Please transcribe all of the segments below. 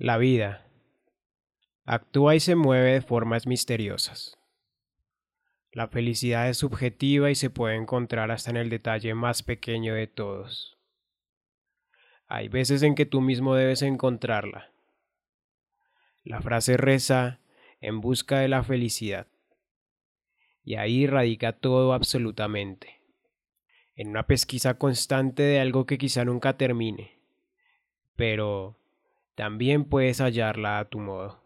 La vida actúa y se mueve de formas misteriosas. La felicidad es subjetiva y se puede encontrar hasta en el detalle más pequeño de todos. Hay veces en que tú mismo debes encontrarla. La frase reza en busca de la felicidad. Y ahí radica todo absolutamente. En una pesquisa constante de algo que quizá nunca termine. Pero también puedes hallarla a tu modo.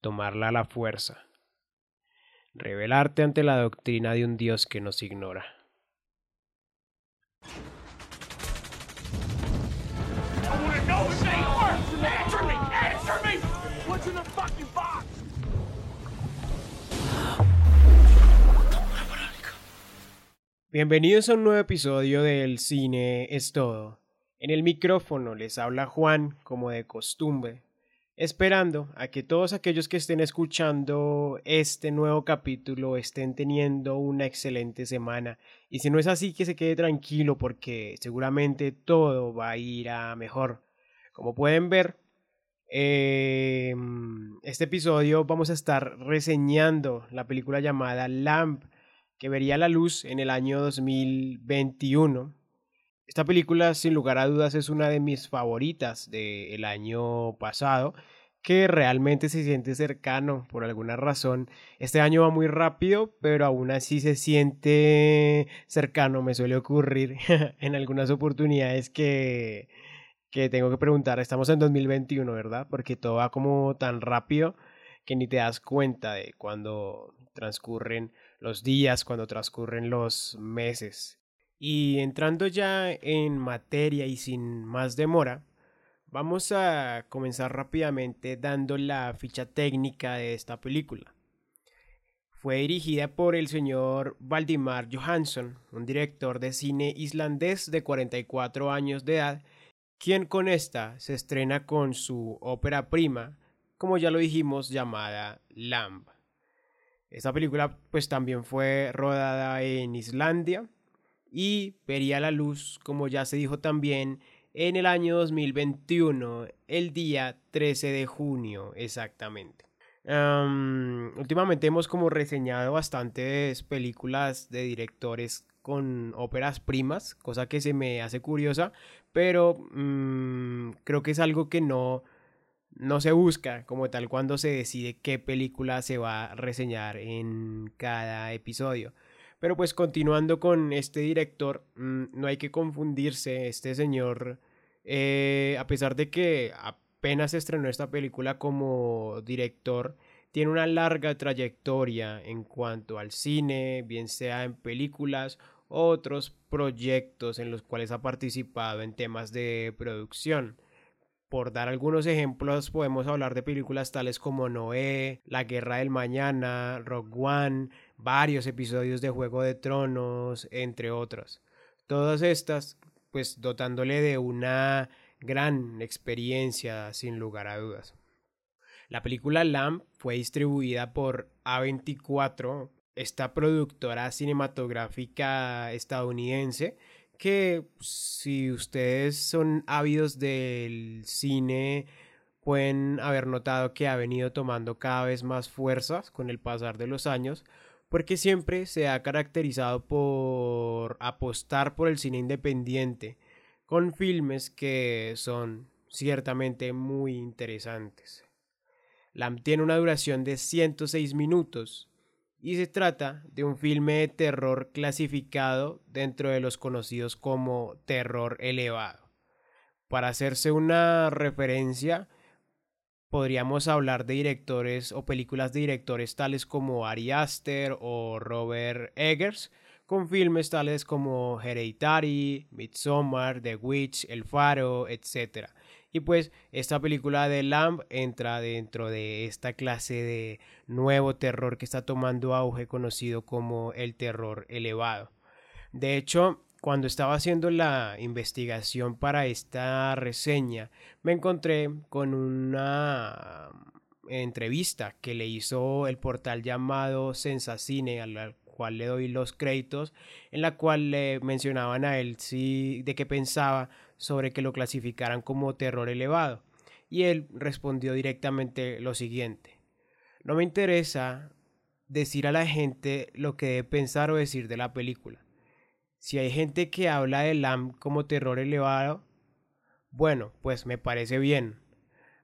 Tomarla a la fuerza. Revelarte ante la doctrina de un Dios que nos ignora. Bienvenidos a un nuevo episodio del Cine es Todo. En el micrófono les habla Juan, como de costumbre, esperando a que todos aquellos que estén escuchando este nuevo capítulo estén teniendo una excelente semana. Y si no es así, que se quede tranquilo porque seguramente todo va a ir a mejor. Como pueden ver, eh, este episodio vamos a estar reseñando la película llamada Lamp, que vería la luz en el año 2021. Esta película, sin lugar a dudas, es una de mis favoritas del año pasado, que realmente se siente cercano por alguna razón. Este año va muy rápido, pero aún así se siente cercano. Me suele ocurrir en algunas oportunidades que que tengo que preguntar, estamos en 2021, ¿verdad? Porque todo va como tan rápido que ni te das cuenta de cuando transcurren los días, cuando transcurren los meses. Y entrando ya en materia y sin más demora, vamos a comenzar rápidamente dando la ficha técnica de esta película. Fue dirigida por el señor Valdimar Johansson, un director de cine islandés de 44 años de edad, quien con esta se estrena con su ópera prima, como ya lo dijimos, llamada Lamb. Esta película pues también fue rodada en Islandia y vería la luz, como ya se dijo también, en el año 2021, el día 13 de junio exactamente. últimamente hemos como reseñado bastantes películas de directores con óperas primas, cosa que se me hace curiosa, pero mm, creo que es algo que no, no se busca como tal cuando se decide qué película se va a reseñar en cada episodio. Pero pues continuando con este director, mm, no hay que confundirse, este señor, eh, a pesar de que apenas estrenó esta película como director, tiene una larga trayectoria en cuanto al cine, bien sea en películas otros proyectos en los cuales ha participado en temas de producción. Por dar algunos ejemplos, podemos hablar de películas tales como Noé, La Guerra del Mañana, Rock One, varios episodios de Juego de Tronos, entre otros. Todas estas, pues dotándole de una gran experiencia, sin lugar a dudas. La película Lamb fue distribuida por A24 esta productora cinematográfica estadounidense que si ustedes son ávidos del cine pueden haber notado que ha venido tomando cada vez más fuerzas con el pasar de los años porque siempre se ha caracterizado por apostar por el cine independiente con filmes que son ciertamente muy interesantes. LAM tiene una duración de 106 minutos y se trata de un filme de terror clasificado dentro de los conocidos como terror elevado. Para hacerse una referencia, podríamos hablar de directores o películas de directores tales como Ari Aster o Robert Eggers, con filmes tales como Hereditary, Midsommar, The Witch, El Faro, etc. Y pues esta película de Lamb entra dentro de esta clase de nuevo terror que está tomando auge conocido como el terror elevado. De hecho, cuando estaba haciendo la investigación para esta reseña, me encontré con una entrevista que le hizo el portal llamado Sensacine, al cual le doy los créditos, en la cual le mencionaban a él sí, de qué pensaba sobre que lo clasificaran como terror elevado. y él respondió directamente lo siguiente. No me interesa decir a la gente lo que debe pensar o decir de la película. Si hay gente que habla de Lam como terror elevado, bueno, pues me parece bien.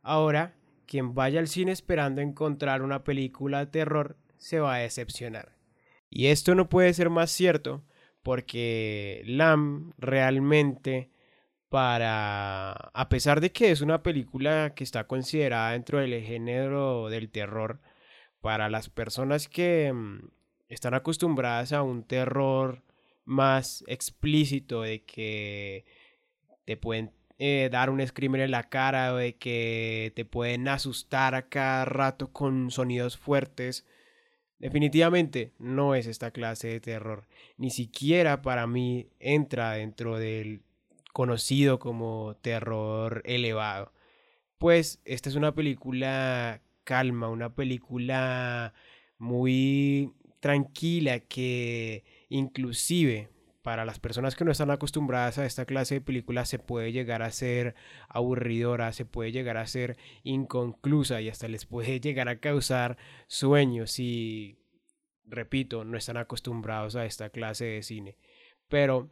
Ahora, quien vaya al cine esperando encontrar una película de terror se va a decepcionar. Y esto no puede ser más cierto porque Lam realmente para, a pesar de que es una película que está considerada dentro del género del terror, para las personas que mm, están acostumbradas a un terror más explícito, de que te pueden eh, dar un screamer en la cara o de que te pueden asustar a cada rato con sonidos fuertes. Definitivamente no es esta clase de terror. Ni siquiera para mí entra dentro del conocido como terror elevado. Pues esta es una película calma, una película muy tranquila que inclusive para las personas que no están acostumbradas a esta clase de películas se puede llegar a ser aburridora, se puede llegar a ser inconclusa y hasta les puede llegar a causar sueños si, repito, no están acostumbrados a esta clase de cine. Pero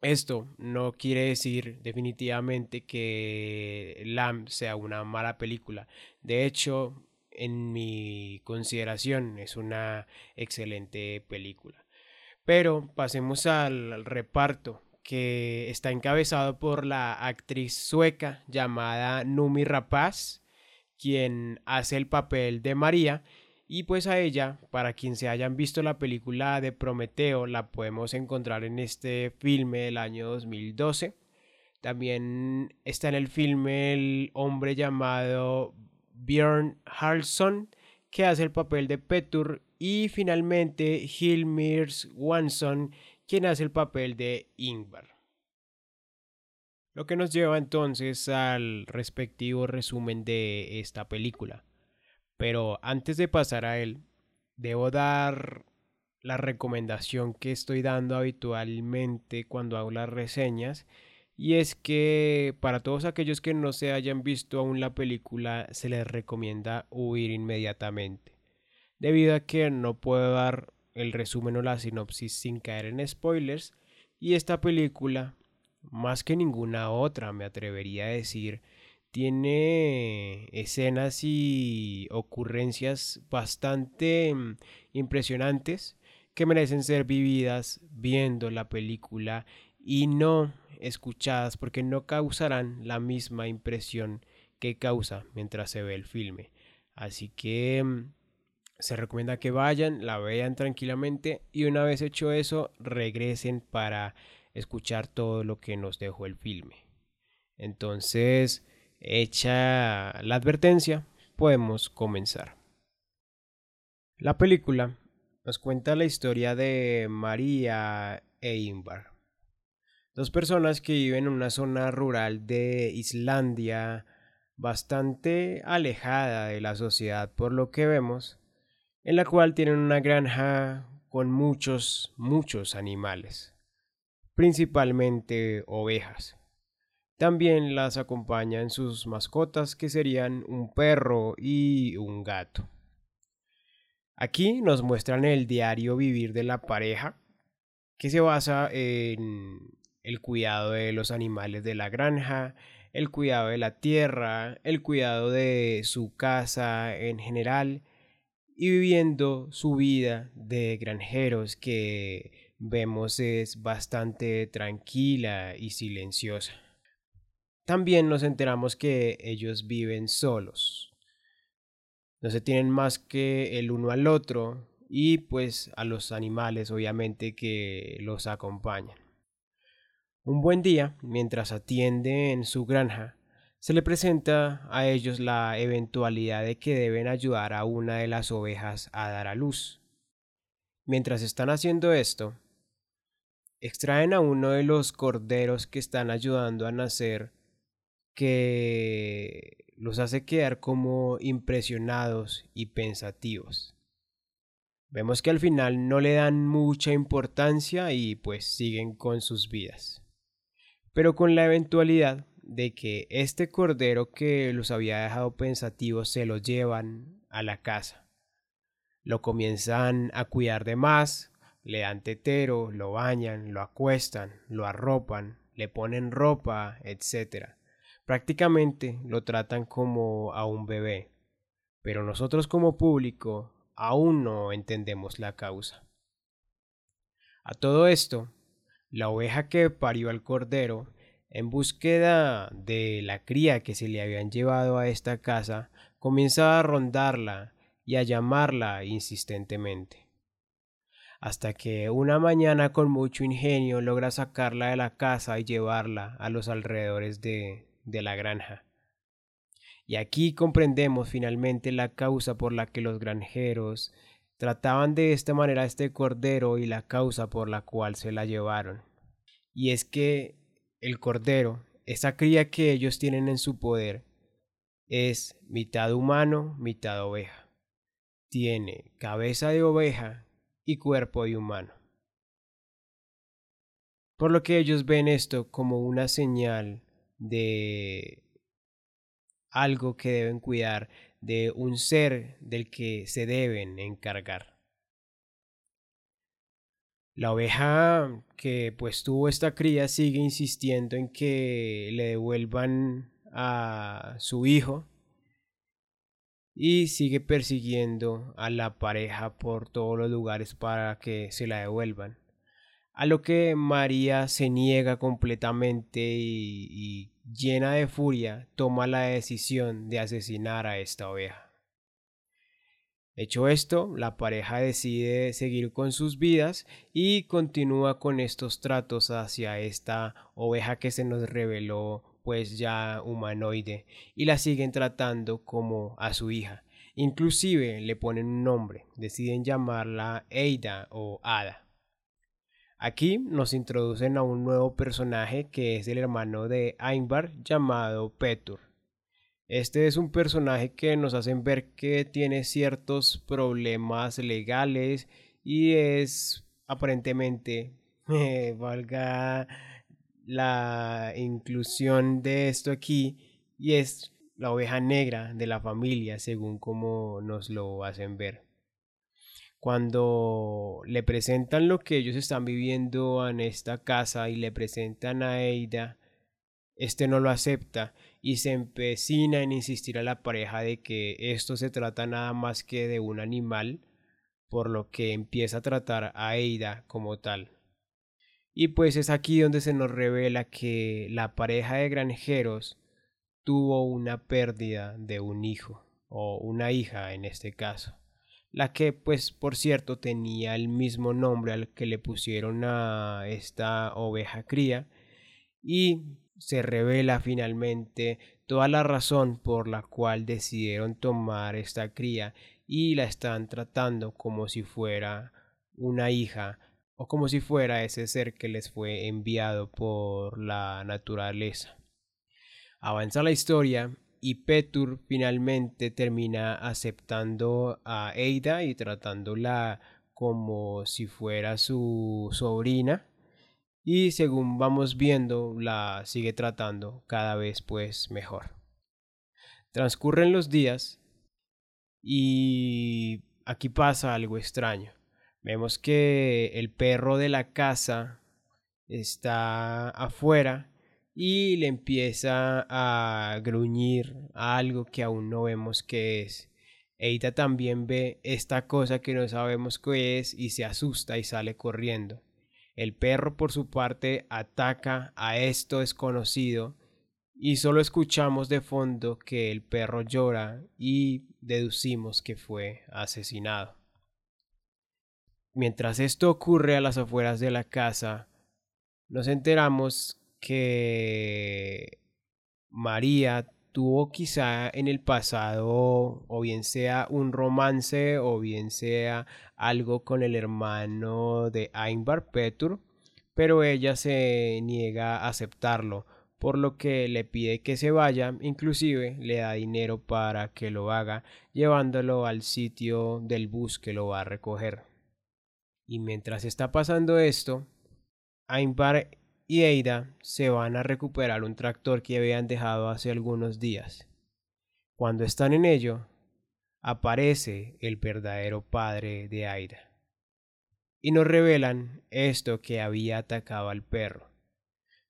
esto no quiere decir definitivamente que Lamb sea una mala película. De hecho, en mi consideración es una excelente película. Pero pasemos al reparto que está encabezado por la actriz sueca llamada Numi Rapaz, quien hace el papel de María y pues a ella, para quien se hayan visto la película de Prometeo, la podemos encontrar en este filme del año 2012. También está en el filme el hombre llamado Björn Harlson, que hace el papel de Petur. Y finalmente Hilmirs Wanson, quien hace el papel de Ingvar. Lo que nos lleva entonces al respectivo resumen de esta película. Pero antes de pasar a él, debo dar la recomendación que estoy dando habitualmente cuando hago las reseñas. Y es que para todos aquellos que no se hayan visto aún la película, se les recomienda huir inmediatamente. Debido a que no puedo dar el resumen o la sinopsis sin caer en spoilers. Y esta película, más que ninguna otra, me atrevería a decir, tiene escenas y ocurrencias bastante mm, impresionantes que merecen ser vividas viendo la película y no escuchadas porque no causarán la misma impresión que causa mientras se ve el filme. Así que mm, se recomienda que vayan, la vean tranquilamente y una vez hecho eso regresen para escuchar todo lo que nos dejó el filme. Entonces, Hecha la advertencia, podemos comenzar. La película nos cuenta la historia de María e Ingvar, dos personas que viven en una zona rural de Islandia bastante alejada de la sociedad por lo que vemos, en la cual tienen una granja con muchos, muchos animales, principalmente ovejas. También las acompañan sus mascotas que serían un perro y un gato. Aquí nos muestran el diario vivir de la pareja, que se basa en el cuidado de los animales de la granja, el cuidado de la tierra, el cuidado de su casa en general y viviendo su vida de granjeros que vemos es bastante tranquila y silenciosa. También nos enteramos que ellos viven solos. No se tienen más que el uno al otro y pues a los animales obviamente que los acompañan. Un buen día, mientras atiende en su granja, se le presenta a ellos la eventualidad de que deben ayudar a una de las ovejas a dar a luz. Mientras están haciendo esto, extraen a uno de los corderos que están ayudando a nacer que los hace quedar como impresionados y pensativos. Vemos que al final no le dan mucha importancia y pues siguen con sus vidas. Pero con la eventualidad de que este cordero que los había dejado pensativos se lo llevan a la casa. Lo comienzan a cuidar de más, le dan tetero, lo bañan, lo acuestan, lo arropan, le ponen ropa, etc. Prácticamente lo tratan como a un bebé. Pero nosotros como público aún no entendemos la causa. A todo esto, la oveja que parió al cordero, en búsqueda de la cría que se le habían llevado a esta casa, comienza a rondarla y a llamarla insistentemente. Hasta que una mañana con mucho ingenio logra sacarla de la casa y llevarla a los alrededores de, de la granja. Y aquí comprendemos finalmente la causa por la que los granjeros trataban de esta manera a este cordero y la causa por la cual se la llevaron. Y es que el cordero, esa cría que ellos tienen en su poder, es mitad humano, mitad oveja. Tiene cabeza de oveja y cuerpo de humano. Por lo que ellos ven esto como una señal de algo que deben cuidar, de un ser del que se deben encargar. La oveja que pues tuvo esta cría sigue insistiendo en que le devuelvan a su hijo y sigue persiguiendo a la pareja por todos los lugares para que se la devuelvan. A lo que María se niega completamente y, y llena de furia, toma la decisión de asesinar a esta oveja. Hecho esto, la pareja decide seguir con sus vidas y continúa con estos tratos hacia esta oveja que se nos reveló pues ya humanoide y la siguen tratando como a su hija. Inclusive le ponen un nombre, deciden llamarla Eida o Ada. Aquí nos introducen a un nuevo personaje que es el hermano de Ainbar llamado Petur. Este es un personaje que nos hacen ver que tiene ciertos problemas legales y es aparentemente, valga la inclusión de esto aquí, y es la oveja negra de la familia, según como nos lo hacen ver. Cuando le presentan lo que ellos están viviendo en esta casa y le presentan a Eida, este no lo acepta y se empecina en insistir a la pareja de que esto se trata nada más que de un animal, por lo que empieza a tratar a Eida como tal. Y pues es aquí donde se nos revela que la pareja de granjeros tuvo una pérdida de un hijo, o una hija en este caso, la que pues por cierto tenía el mismo nombre al que le pusieron a esta oveja cría, y se revela finalmente toda la razón por la cual decidieron tomar esta cría y la están tratando como si fuera una hija o como si fuera ese ser que les fue enviado por la naturaleza. Avanza la historia y Petur finalmente termina aceptando a Eida y tratándola como si fuera su sobrina y según vamos viendo la sigue tratando cada vez pues mejor. Transcurren los días y aquí pasa algo extraño. Vemos que el perro de la casa está afuera y le empieza a gruñir algo que aún no vemos qué es. Eita también ve esta cosa que no sabemos qué es y se asusta y sale corriendo. El perro por su parte ataca a esto desconocido y solo escuchamos de fondo que el perro llora y deducimos que fue asesinado. Mientras esto ocurre a las afueras de la casa, nos enteramos que María tuvo quizá en el pasado o bien sea un romance o bien sea algo con el hermano de Ainbar Petur, pero ella se niega a aceptarlo, por lo que le pide que se vaya, inclusive le da dinero para que lo haga, llevándolo al sitio del bus que lo va a recoger. Y mientras está pasando esto, Ainbar y Eida se van a recuperar un tractor que habían dejado hace algunos días. Cuando están en ello, aparece el verdadero padre de Aida. Y nos revelan esto que había atacado al perro.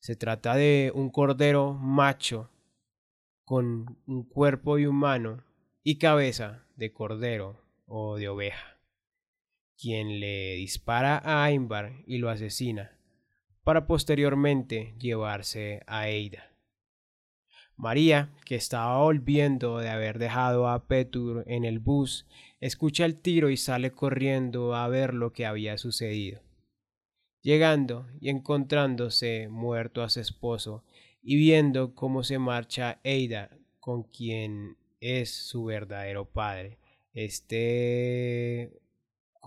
Se trata de un cordero macho con un cuerpo de humano y cabeza de cordero o de oveja, quien le dispara a Aimbar y lo asesina, para posteriormente llevarse a Eida. María, que estaba volviendo de haber dejado a Petur en el bus, escucha el tiro y sale corriendo a ver lo que había sucedido. Llegando y encontrándose muerto a su esposo y viendo cómo se marcha Eida con quien es su verdadero padre, este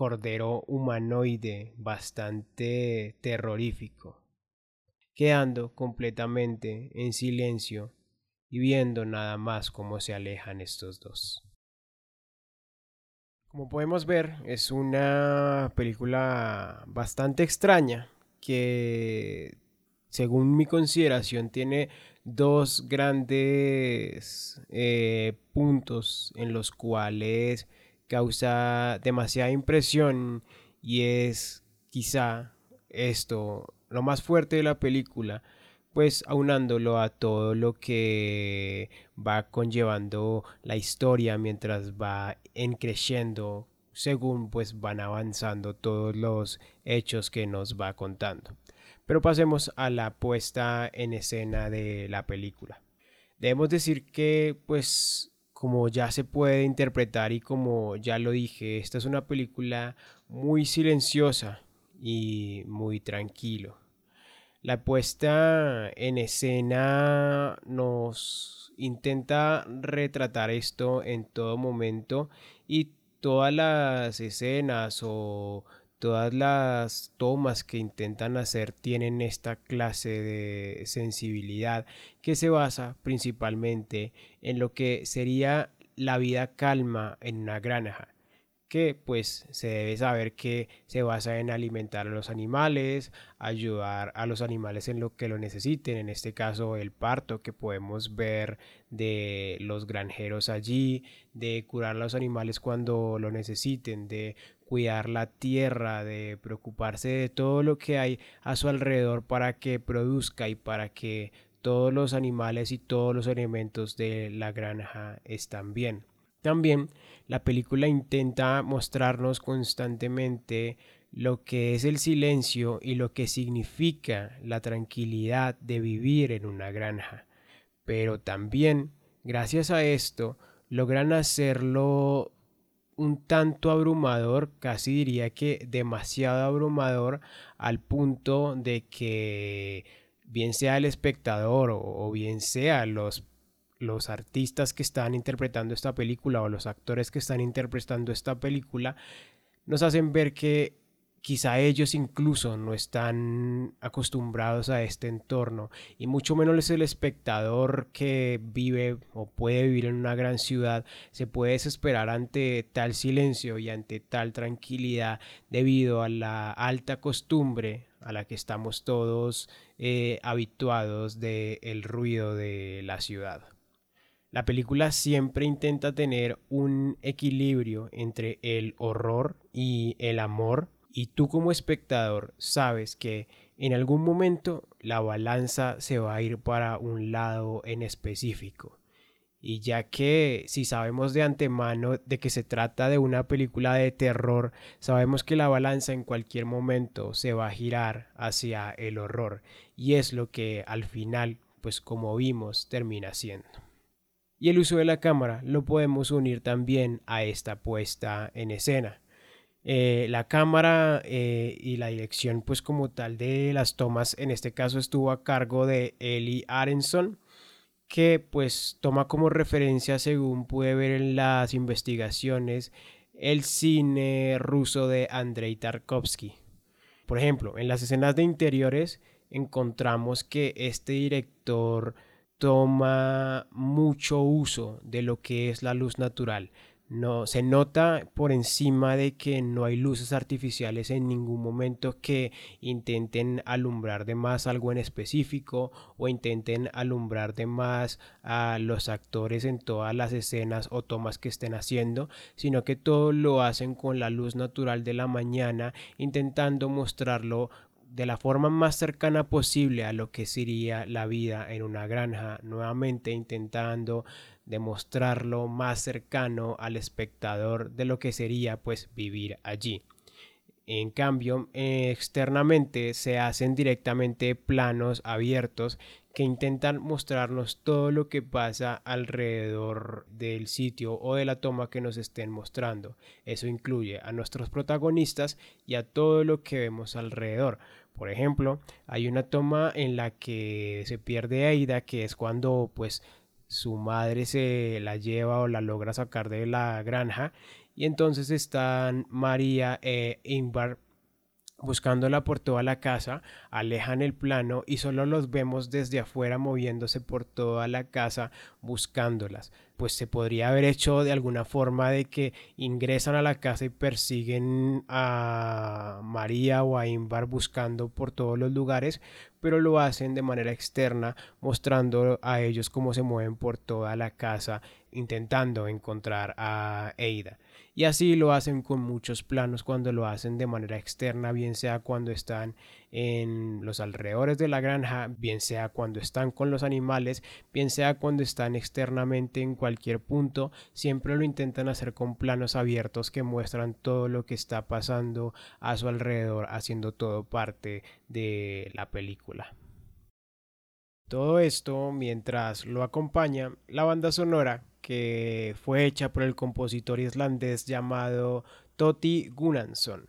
cordero humanoide bastante terrorífico, quedando completamente en silencio y viendo nada más cómo se alejan estos dos. Como podemos ver, es una película bastante extraña que, según mi consideración, tiene dos grandes eh, puntos en los cuales causa demasiada impresión y es quizá esto lo más fuerte de la película pues aunándolo a todo lo que va conllevando la historia mientras va en creciendo según pues van avanzando todos los hechos que nos va contando. Pero pasemos a la puesta en escena de la película. Debemos decir que pues como ya se puede interpretar y como ya lo dije, esta es una película muy silenciosa y muy tranquilo. La puesta en escena nos intenta retratar esto en todo momento y todas las escenas o todas las tomas que intentan hacer tienen esta clase de sensibilidad que se basa principalmente en lo que sería la vida calma en una granja que pues se debe saber que se basa en alimentar a los animales, ayudar a los animales en lo que lo necesiten, en este caso el parto que podemos ver de los granjeros allí, de curar a los animales cuando lo necesiten, de cuidar la tierra, de preocuparse de todo lo que hay a su alrededor para que produzca y para que todos los animales y todos los elementos de la granja están bien. También la película intenta mostrarnos constantemente lo que es el silencio y lo que significa la tranquilidad de vivir en una granja. Pero también, gracias a esto, logran hacerlo un tanto abrumador, casi diría que demasiado abrumador, al punto de que bien sea el espectador o, bien sea los los artistas que están interpretando esta película o los actores que están interpretando esta película nos hacen ver que quizá ellos incluso no están acostumbrados a este entorno y mucho menos el espectador que vive o puede vivir en una gran ciudad se puede desesperar ante tal silencio y ante tal tranquilidad debido a la alta costumbre a la que estamos todos eh, habituados del ruido de la ciudad. La película siempre intenta tener un equilibrio entre el horror y el amor y tú como espectador sabes que en algún momento la balanza se va a ir para un lado en específico. Y ya que si sabemos de antemano de que se trata de una película de terror, sabemos que la balanza en cualquier momento se va a girar hacia el horror. Y es lo que al final, pues como vimos, termina siendo y el uso de la cámara lo podemos unir también a esta puesta en escena. Eh, la cámara eh, y la dirección pues como tal de las tomas en este caso estuvo a cargo de Eli Arenson que pues toma como referencia según pude ver en las investigaciones el cine ruso de Andrei Tarkovsky. Por ejemplo, en las escenas de interiores encontramos que este director toma mucho uso de lo que es la luz natural, no se nota por encima de que no hay luces artificiales en ningún momento que intenten alumbrar de más algo en específico o intenten alumbrar de más a los actores en todas las escenas o tomas que estén haciendo, sino que todo lo hacen con la luz natural de la mañana, intentando mostrarlo de la forma más cercana posible a lo que sería la vida en una granja, nuevamente intentando demostrarlo más cercano al espectador de lo que sería pues vivir allí. En cambio, externamente se hacen directamente planos abiertos que intentan mostrarnos todo lo que pasa alrededor del sitio o de la toma que nos estén mostrando. Eso incluye a nuestros protagonistas y a todo lo que vemos alrededor. Por ejemplo, hay una toma en la que se pierde Aida, que es cuando pues su madre se la lleva o la logra sacar de la granja y entonces están María e Ingvar buscándola por toda la casa, alejan el plano y solo los vemos desde afuera moviéndose por toda la casa buscándolas. Pues se podría haber hecho de alguna forma de que ingresan a la casa y persiguen a María o a Imbar buscando por todos los lugares, pero lo hacen de manera externa, mostrando a ellos cómo se mueven por toda la casa intentando encontrar a Eida. Y así lo hacen con muchos planos cuando lo hacen de manera externa, bien sea cuando están en los alrededores de la granja, bien sea cuando están con los animales, bien sea cuando están externamente en cualquier punto, siempre lo intentan hacer con planos abiertos que muestran todo lo que está pasando a su alrededor, haciendo todo parte de la película. Todo esto mientras lo acompaña la banda sonora que fue hecha por el compositor islandés llamado Toti Gunnarsson,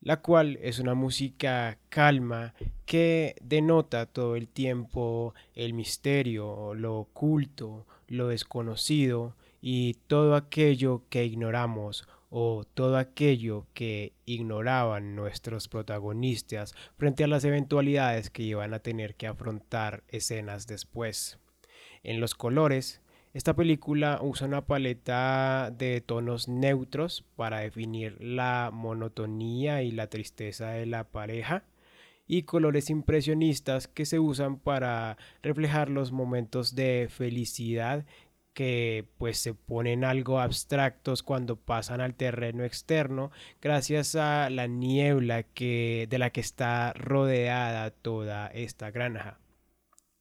la cual es una música calma que denota todo el tiempo el misterio, lo oculto, lo desconocido y todo aquello que ignoramos o todo aquello que ignoraban nuestros protagonistas frente a las eventualidades que iban a tener que afrontar escenas después. En los colores, esta película usa una paleta de tonos neutros para definir la monotonía y la tristeza de la pareja y colores impresionistas que se usan para reflejar los momentos de felicidad que pues se ponen algo abstractos cuando pasan al terreno externo gracias a la niebla que de la que está rodeada toda esta granja.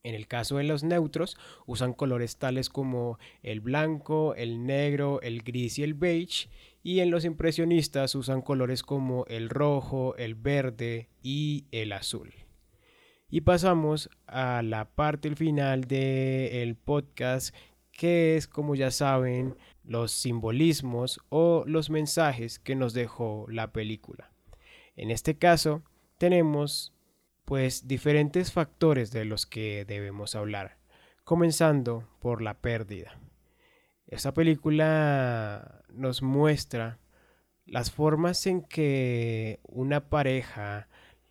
En el caso de los neutros, usan colores tales como el blanco, el negro, el gris y el beige, y en los impresionistas usan colores como el rojo, el verde y el azul. Y pasamos a la parte final del podcast, que es, como ya saben, los simbolismos o los mensajes que nos dejó la película. En este caso, tenemos pues diferentes factores de los que debemos hablar, comenzando por la pérdida. Esta película nos muestra las formas en que una pareja,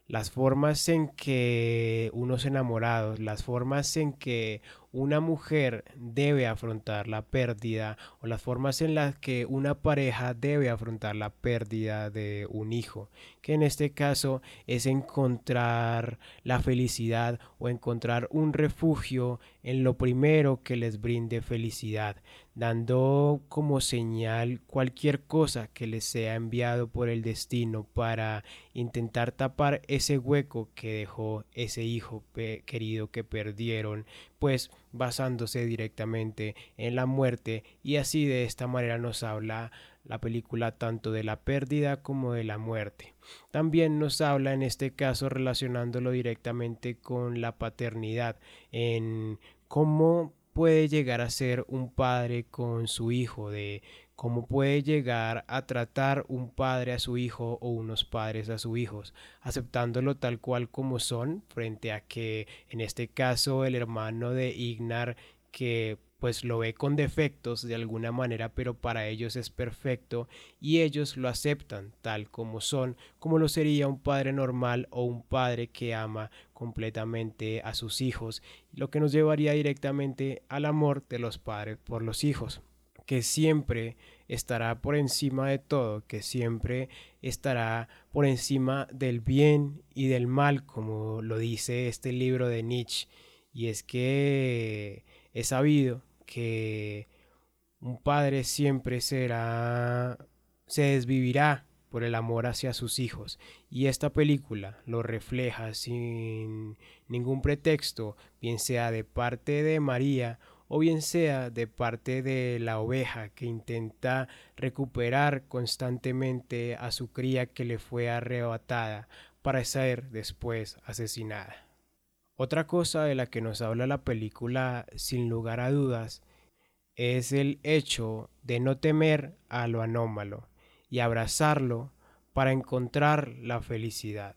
las formas en que unos enamorados, las formas en que una mujer debe afrontar la pérdida o las formas en las que una pareja debe afrontar la pérdida de un hijo, que en este caso es encontrar la felicidad o encontrar un refugio en lo primero que les brinde felicidad, dando como señal cualquier cosa que les sea enviado por el destino para intentar tapar ese hueco que dejó ese hijo querido que perdieron, pues basándose directamente en la muerte y así de esta manera nos habla la película tanto de la pérdida como de la muerte. También nos habla en este caso relacionándolo directamente con la paternidad, en cómo puede llegar a ser un padre con su hijo, de cómo puede llegar a tratar un padre a su hijo o unos padres a sus hijos, aceptándolo tal cual como son, frente a que en este caso el hermano de Ignar que pues lo ve con defectos de alguna manera, pero para ellos es perfecto y ellos lo aceptan tal como son, como lo sería un padre normal o un padre que ama completamente a sus hijos, lo que nos llevaría directamente al amor de los padres por los hijos. Que siempre estará por encima de todo, que siempre estará por encima del bien y del mal, como lo dice este libro de Nietzsche. Y es que he sabido que un padre siempre será, se desvivirá por el amor hacia sus hijos. Y esta película lo refleja sin ningún pretexto, bien sea de parte de María o bien sea de parte de la oveja que intenta recuperar constantemente a su cría que le fue arrebatada para ser después asesinada. Otra cosa de la que nos habla la película sin lugar a dudas es el hecho de no temer a lo anómalo y abrazarlo para encontrar la felicidad,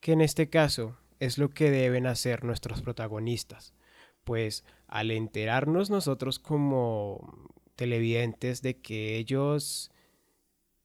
que en este caso es lo que deben hacer nuestros protagonistas, pues al enterarnos nosotros como televidentes de que ellos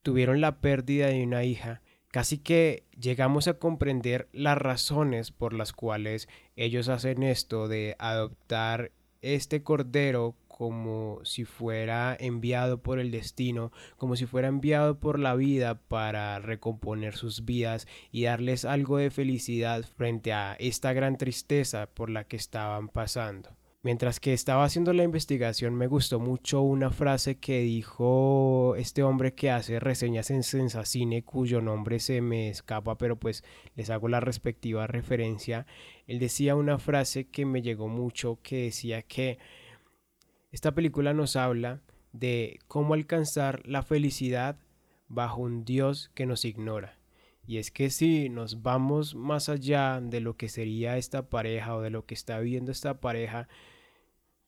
tuvieron la pérdida de una hija, casi que llegamos a comprender las razones por las cuales ellos hacen esto de adoptar este cordero como si fuera enviado por el destino, como si fuera enviado por la vida para recomponer sus vidas y darles algo de felicidad frente a esta gran tristeza por la que estaban pasando. Mientras que estaba haciendo la investigación me gustó mucho una frase que dijo este hombre que hace reseñas en Sensacine cuyo nombre se me escapa pero pues les hago la respectiva referencia. Él decía una frase que me llegó mucho que decía que esta película nos habla de cómo alcanzar la felicidad bajo un Dios que nos ignora. Y es que si nos vamos más allá de lo que sería esta pareja o de lo que está viviendo esta pareja,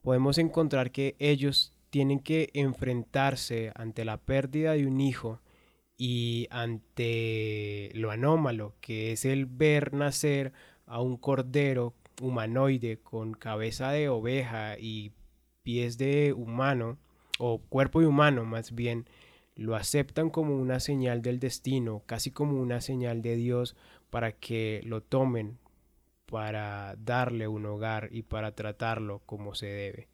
podemos encontrar que ellos tienen que enfrentarse ante la pérdida de un hijo y ante lo anómalo que es el ver nacer a un cordero humanoide con cabeza de oveja y pies de humano, o cuerpo de humano más bien, lo aceptan como una señal del destino, casi como una señal de Dios para que lo tomen, para darle un hogar y para tratarlo como se debe.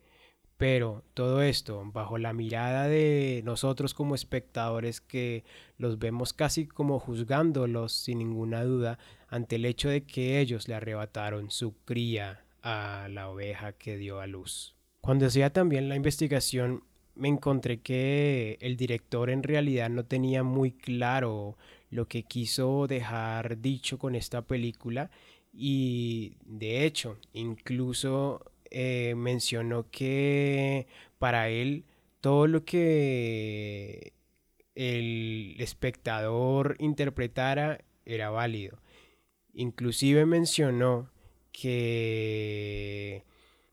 Pero todo esto bajo la mirada de nosotros como espectadores que los vemos casi como juzgándolos sin ninguna duda ante el hecho de que ellos le arrebataron su cría a la oveja que dio a luz. Cuando hacía también la investigación me encontré que el director en realidad no tenía muy claro lo que quiso dejar dicho con esta película y de hecho incluso eh, mencionó que para él todo lo que el espectador interpretara era válido. Inclusive mencionó que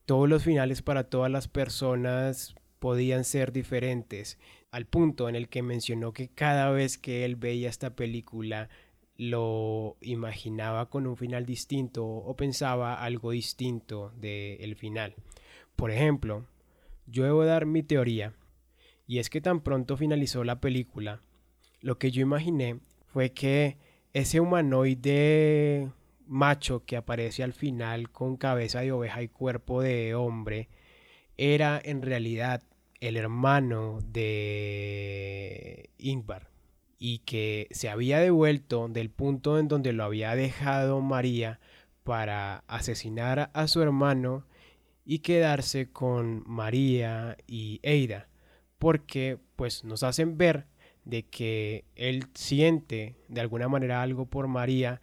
todos los finales para todas las personas podían ser diferentes, al punto en el que mencionó que cada vez que él veía esta película lo imaginaba con un final distinto o pensaba algo distinto del final. Por ejemplo, yo debo dar mi teoría, y es que tan pronto finalizó la película, lo que yo imaginé fue que ese humanoide macho que aparece al final con cabeza de oveja y cuerpo de hombre era en realidad el hermano de Ingvar y que se había devuelto del punto en donde lo había dejado María para asesinar a su hermano y quedarse con María y Eida porque pues nos hacen ver de que él siente de alguna manera algo por María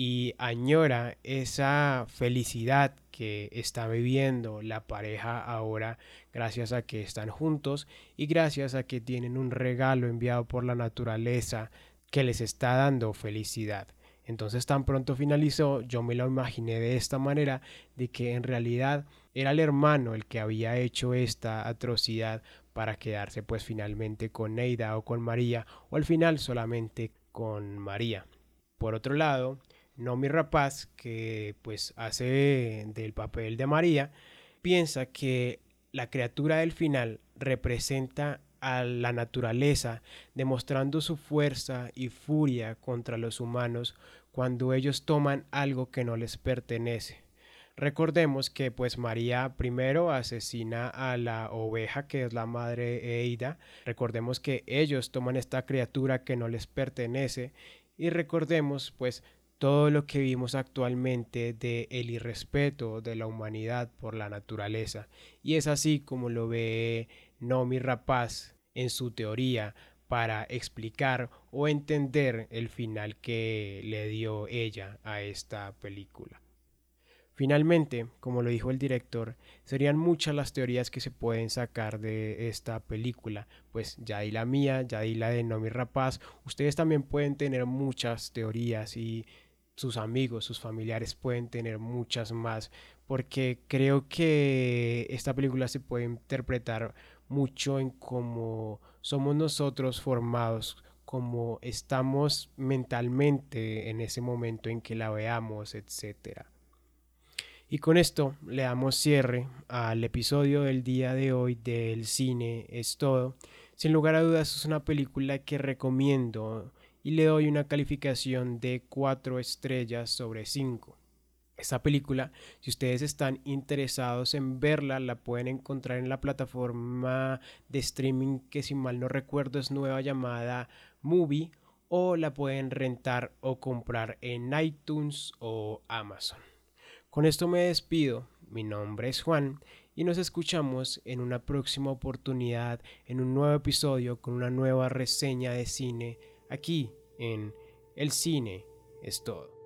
y añora esa felicidad que está viviendo la pareja ahora gracias a que están juntos y gracias a que tienen un regalo enviado por la naturaleza que les está dando felicidad. Entonces tan pronto finalizó, yo me lo imaginé de esta manera, de que en realidad era el hermano el que había hecho esta atrocidad para quedarse pues finalmente con Neida o con María o al final solamente con María. Por otro lado, mi Rapaz, que pues hace del papel de María, piensa que la criatura del final representa a la naturaleza, demostrando su fuerza y furia contra los humanos cuando ellos toman algo que no les pertenece. Recordemos que pues María primero asesina a la oveja que es la madre Eida. Recordemos que ellos toman esta criatura que no les pertenece y recordemos pues todo lo que vimos actualmente de el irrespeto de la humanidad por la naturaleza. Y es así como lo ve Nomi Rapaz en su teoría para explicar o entender el final que le dio ella a esta película. Finalmente, como lo dijo el director, serían muchas las teorías que se pueden sacar de esta película, pues ya di la mía, ya di la de Nomi Rapaz, ustedes también pueden tener muchas teorías y sus amigos, sus familiares pueden tener muchas más, porque creo que esta película se puede interpretar mucho en cómo somos nosotros formados, cómo estamos mentalmente en ese momento en que la veamos, etcétera. Y con esto le damos cierre al episodio del día de hoy del cine es todo. Sin lugar a dudas es una película que recomiendo y le doy una calificación de 4 estrellas sobre 5. Esta película, si ustedes están interesados en verla, la pueden encontrar en la plataforma de streaming que si mal no recuerdo es nueva llamada Movie o la pueden rentar o comprar en iTunes o Amazon. Con esto me despido, mi nombre es Juan y nos escuchamos en una próxima oportunidad, en un nuevo episodio con una nueva reseña de cine aquí en El Cine es todo.